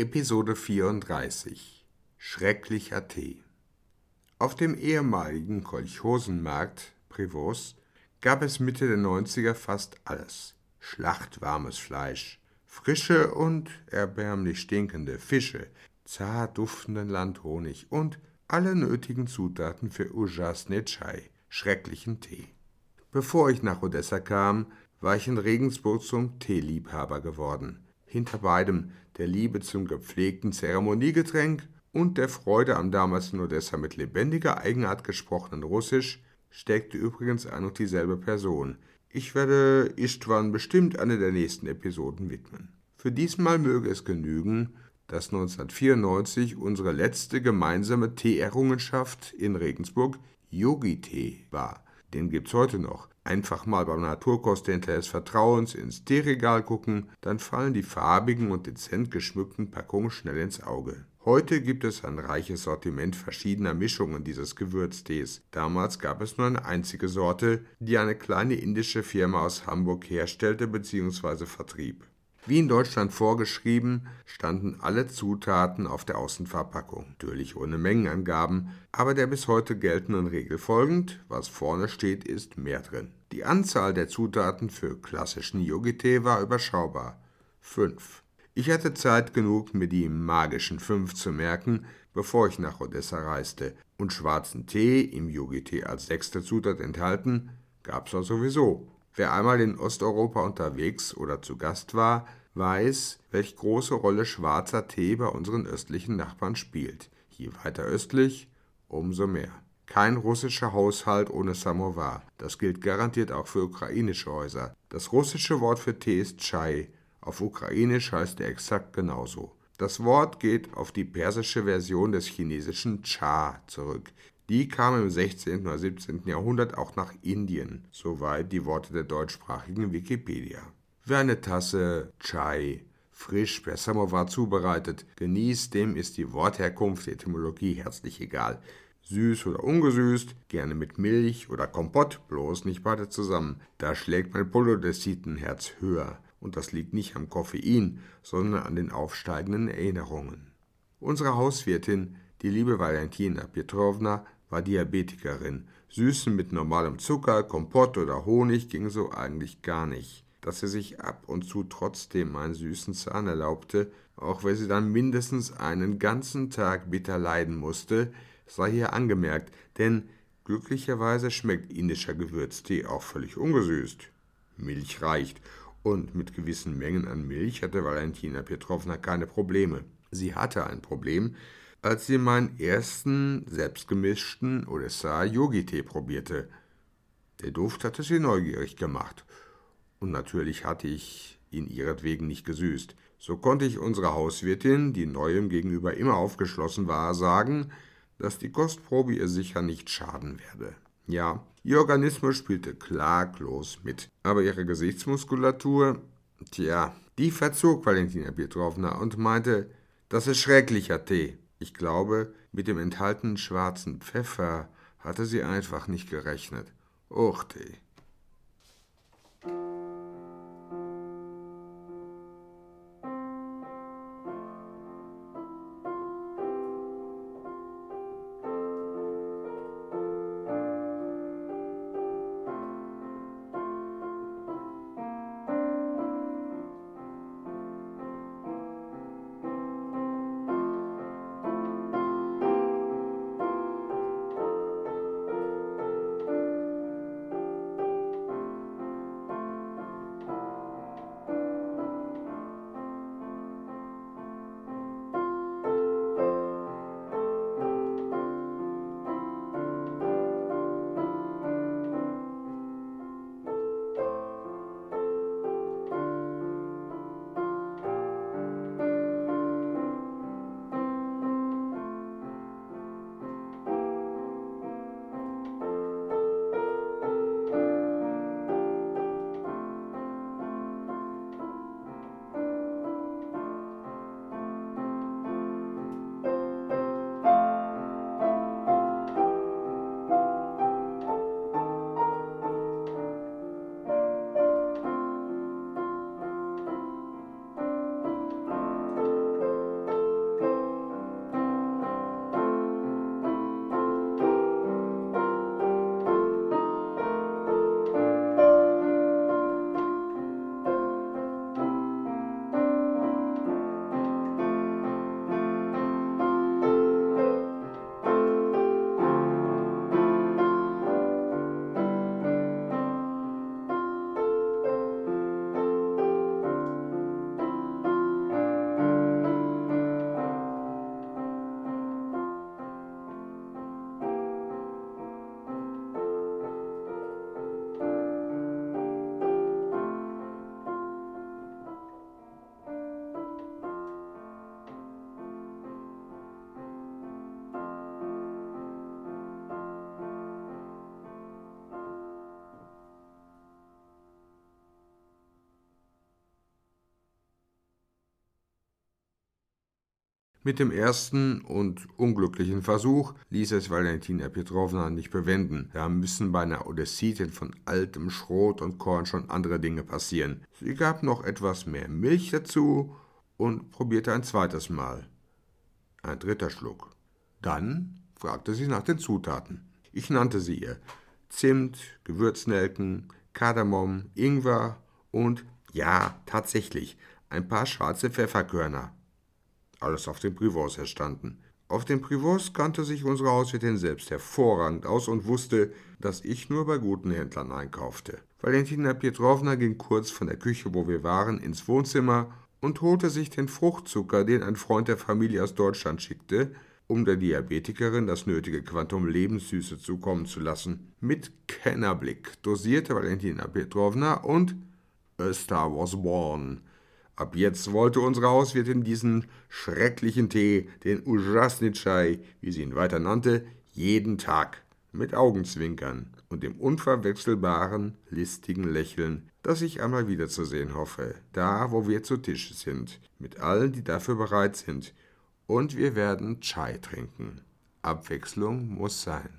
Episode 34 Schrecklicher Tee Auf dem ehemaligen Kolchosenmarkt Privos gab es Mitte der 90er fast alles. Schlachtwarmes Fleisch, frische und erbärmlich stinkende Fische, zart duftenden Landhonig und alle nötigen Zutaten für Ujasne Chai, schrecklichen Tee. Bevor ich nach Odessa kam, war ich in Regensburg zum Teeliebhaber geworden. Hinter beidem der Liebe zum gepflegten Zeremoniegetränk und der Freude am damals in Odessa mit lebendiger Eigenart gesprochenen Russisch steckte übrigens ein und dieselbe Person. Ich werde Istvan bestimmt eine der nächsten Episoden widmen. Für diesmal möge es genügen, dass 1994 unsere letzte gemeinsame Teeerrungenschaft in Regensburg Yogi-Tee war. Den gibt's heute noch. Einfach mal beim Naturkosthändler des Vertrauens ins Teeregal gucken, dann fallen die farbigen und dezent geschmückten Packungen schnell ins Auge. Heute gibt es ein reiches Sortiment verschiedener Mischungen dieses Gewürztees. Damals gab es nur eine einzige Sorte, die eine kleine indische Firma aus Hamburg herstellte bzw. vertrieb. Wie in Deutschland vorgeschrieben, standen alle Zutaten auf der Außenverpackung, natürlich ohne Mengenangaben, aber der bis heute geltenden Regel folgend, was vorne steht, ist mehr drin. Die Anzahl der Zutaten für klassischen Yogi-Tee war überschaubar. Fünf. Ich hatte Zeit genug, mir die magischen fünf zu merken, bevor ich nach Odessa reiste. Und schwarzen Tee, im Yogi-Tee als sechste Zutat enthalten, gab's auch sowieso. Wer einmal in Osteuropa unterwegs oder zu Gast war, weiß, welch große Rolle schwarzer Tee bei unseren östlichen Nachbarn spielt. Je weiter östlich, umso mehr. Kein russischer Haushalt ohne Samovar. Das gilt garantiert auch für ukrainische Häuser. Das russische Wort für Tee ist Chai. Auf ukrainisch heißt er exakt genauso. Das Wort geht auf die persische Version des chinesischen Cha zurück. Die kam im 16. oder 17. Jahrhundert auch nach Indien, soweit die Worte der deutschsprachigen Wikipedia. Wer eine Tasse Chai frisch per Samovar zubereitet genießt, dem ist die Wortherkunft der Etymologie herzlich egal. Süß oder ungesüßt, gerne mit Milch oder Kompott, bloß nicht beide zusammen. Da schlägt mein Polodesitenherz höher. Und das liegt nicht am Koffein, sondern an den aufsteigenden Erinnerungen. Unsere Hauswirtin, die liebe Valentina Petrovna, war Diabetikerin. Süßen mit normalem Zucker, Kompott oder Honig ging so eigentlich gar nicht dass sie sich ab und zu trotzdem einen süßen Zahn erlaubte, auch wenn sie dann mindestens einen ganzen Tag bitter leiden musste, sei hier angemerkt, denn glücklicherweise schmeckt indischer Gewürztee auch völlig ungesüßt. Milch reicht, und mit gewissen Mengen an Milch hatte Valentina Petrovna keine Probleme. Sie hatte ein Problem, als sie meinen ersten selbstgemischten Odessa Yogi-Tee probierte. Der Duft hatte sie neugierig gemacht und natürlich hatte ich ihn ihretwegen nicht gesüßt. So konnte ich unserer Hauswirtin, die neuem gegenüber immer aufgeschlossen war, sagen, dass die Kostprobe ihr sicher nicht schaden werde. Ja, ihr Organismus spielte klaglos mit, aber ihre Gesichtsmuskulatur, tja, die verzog Valentina Petrovna und meinte, das ist schrecklicher Tee. Ich glaube, mit dem enthaltenen schwarzen Pfeffer hatte sie einfach nicht gerechnet. Och, Mit dem ersten und unglücklichen Versuch ließ es Valentina Petrovna nicht bewenden. Da müssen bei einer Odessitin von altem Schrot und Korn schon andere Dinge passieren. Sie gab noch etwas mehr Milch dazu und probierte ein zweites Mal. Ein dritter Schluck. Dann fragte sie nach den Zutaten. Ich nannte sie ihr. Zimt, Gewürznelken, Kardamom, Ingwer und, ja, tatsächlich, ein paar schwarze Pfefferkörner. Alles auf dem Privos erstanden. Auf dem Privos kannte sich unsere Hauswirtin selbst hervorragend aus und wusste, dass ich nur bei guten Händlern einkaufte. Valentina Petrovna ging kurz von der Küche, wo wir waren, ins Wohnzimmer und holte sich den Fruchtzucker, den ein Freund der Familie aus Deutschland schickte, um der Diabetikerin das nötige Quantum Lebenssüße zukommen zu lassen. Mit Kennerblick dosierte Valentina Petrovna und A Star was born. Ab jetzt wollte unsere Hauswirtin diesen schrecklichen Tee, den Ujasnitschai, wie sie ihn weiter nannte, jeden Tag mit Augenzwinkern und dem unverwechselbaren, listigen Lächeln, das ich einmal wiederzusehen hoffe, da, wo wir zu Tisch sind, mit allen, die dafür bereit sind, und wir werden Chai trinken. Abwechslung muss sein.